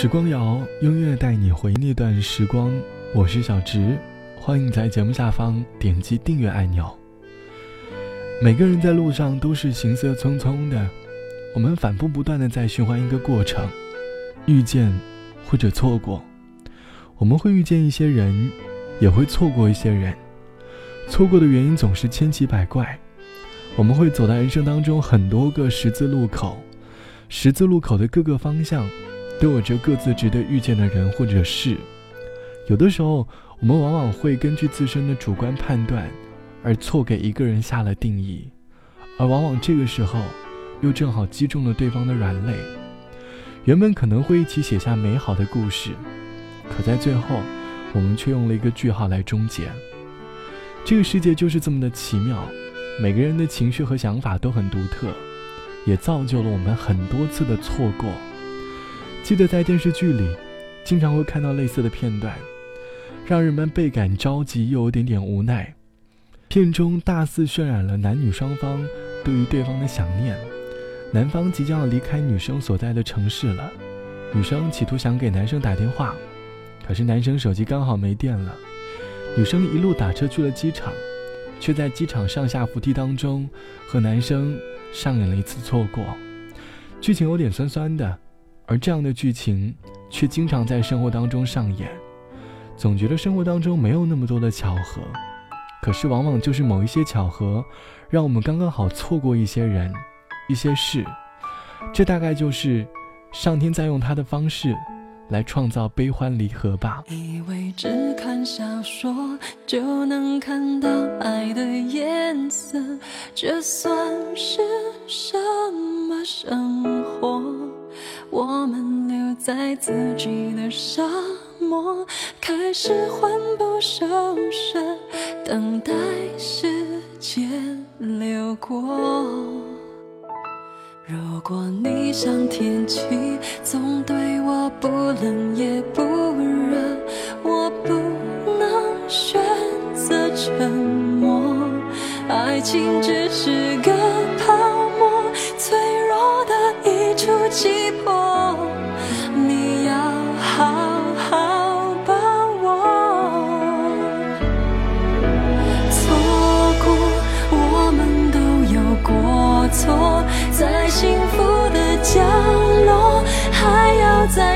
时光谣，音乐带你回那段时光。我是小直，欢迎在节目下方点击订阅按钮。每个人在路上都是行色匆匆的，我们反复不断的在循环一个过程：遇见或者错过。我们会遇见一些人，也会错过一些人。错过的原因总是千奇百怪。我们会走到人生当中很多个十字路口，十字路口的各个方向。都有着各自值得遇见的人或者事，有的时候我们往往会根据自身的主观判断，而错给一个人下了定义，而往往这个时候，又正好击中了对方的软肋。原本可能会一起写下美好的故事，可在最后，我们却用了一个句号来终结。这个世界就是这么的奇妙，每个人的情绪和想法都很独特，也造就了我们很多次的错过。记得在电视剧里，经常会看到类似的片段，让人们倍感着急又有点点无奈。片中大肆渲染了男女双方对于对方的想念。男方即将要离开女生所在的城市了，女生企图想给男生打电话，可是男生手机刚好没电了。女生一路打车去了机场，却在机场上下扶梯当中和男生上演了一次错过。剧情有点酸酸的。而这样的剧情，却经常在生活当中上演。总觉得生活当中没有那么多的巧合，可是往往就是某一些巧合，让我们刚刚好错过一些人、一些事。这大概就是上天在用他的方式，来创造悲欢离合吧。以为只看小说就能看到爱的颜色，这算是什么生活？在自己的沙漠，开始魂不守舍，等待时间流过。如果你像天气，总对我不冷也不热，我不能选择沉默。爱情只是个泡沫，脆弱的一触即破。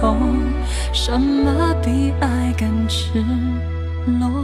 候，什么比爱更赤裸？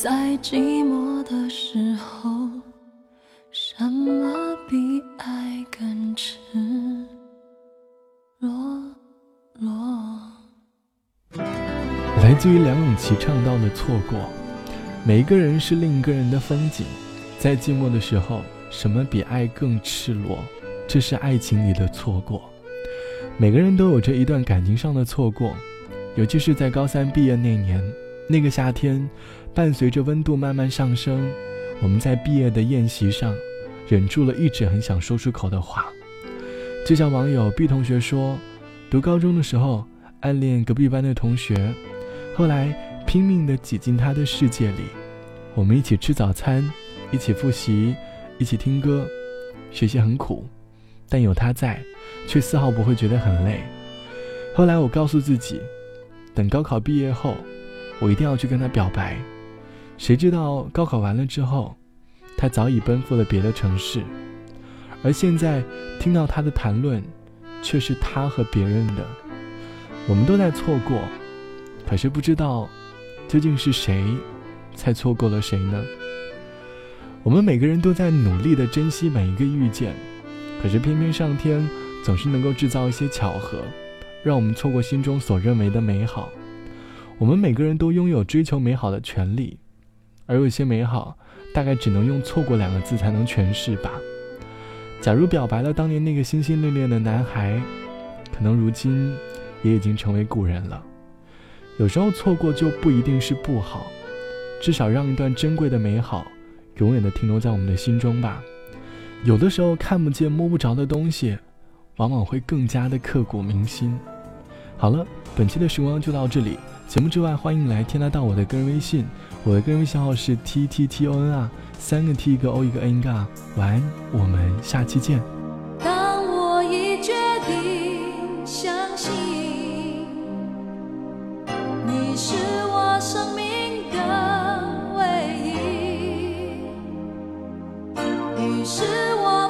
在寂寞的时候，什么比爱更赤裸裸？来自于梁咏琪唱到的错过，每一个人是另一个人的风景，在寂寞的时候，什么比爱更赤裸？这是爱情里的错过。每个人都有着一段感情上的错过，尤其是在高三毕业那年，那个夏天，伴随着温度慢慢上升，我们在毕业的宴席上，忍住了一直很想说出口的话。就像网友 B 同学说，读高中的时候暗恋隔壁班的同学，后来拼命的挤进他的世界里，我们一起吃早餐，一起复习，一起听歌，学习很苦，但有他在。却丝毫不会觉得很累。后来我告诉自己，等高考毕业后，我一定要去跟他表白。谁知道高考完了之后，他早已奔赴了别的城市，而现在听到他的谈论，却是他和别人的。我们都在错过，可是不知道究竟是谁才错过了谁呢？我们每个人都在努力的珍惜每一个遇见，可是偏偏上天。总是能够制造一些巧合，让我们错过心中所认为的美好。我们每个人都拥有追求美好的权利，而有些美好，大概只能用“错过”两个字才能诠释吧。假如表白了当年那个心心恋恋的男孩，可能如今也已经成为故人了。有时候错过就不一定是不好，至少让一段珍贵的美好，永远的停留在我们的心中吧。有的时候看不见摸不着的东西。往往会更加的刻骨铭心。好了，本期的时光就到这里。节目之外，欢迎来添加到我的个人微信，我的个人微信号是 t t t o n 啊，三个 t 一个 o 一个 n 嘎。晚安，我们下期见。当我已决定相信你是我生命的唯一，于是我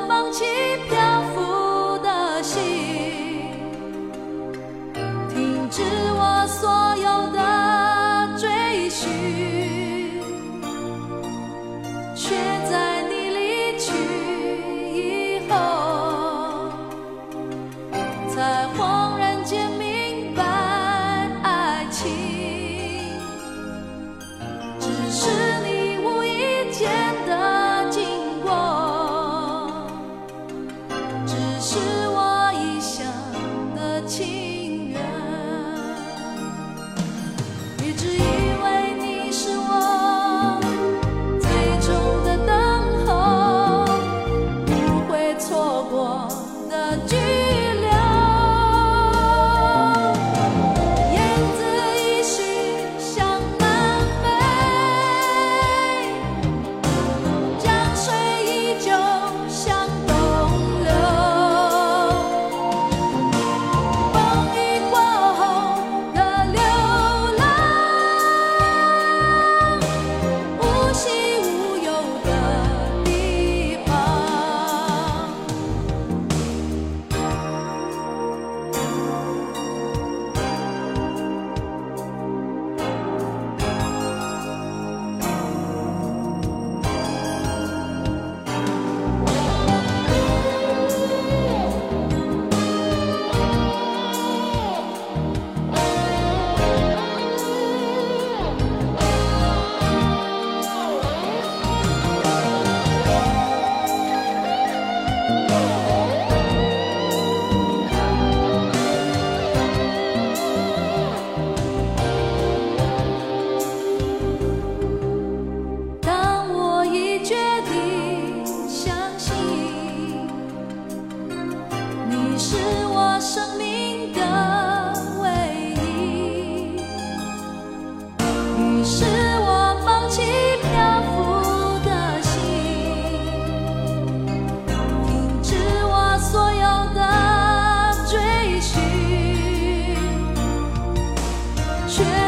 却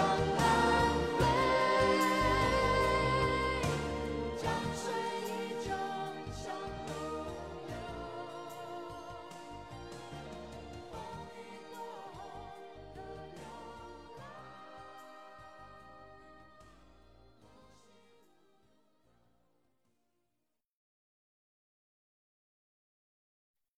song.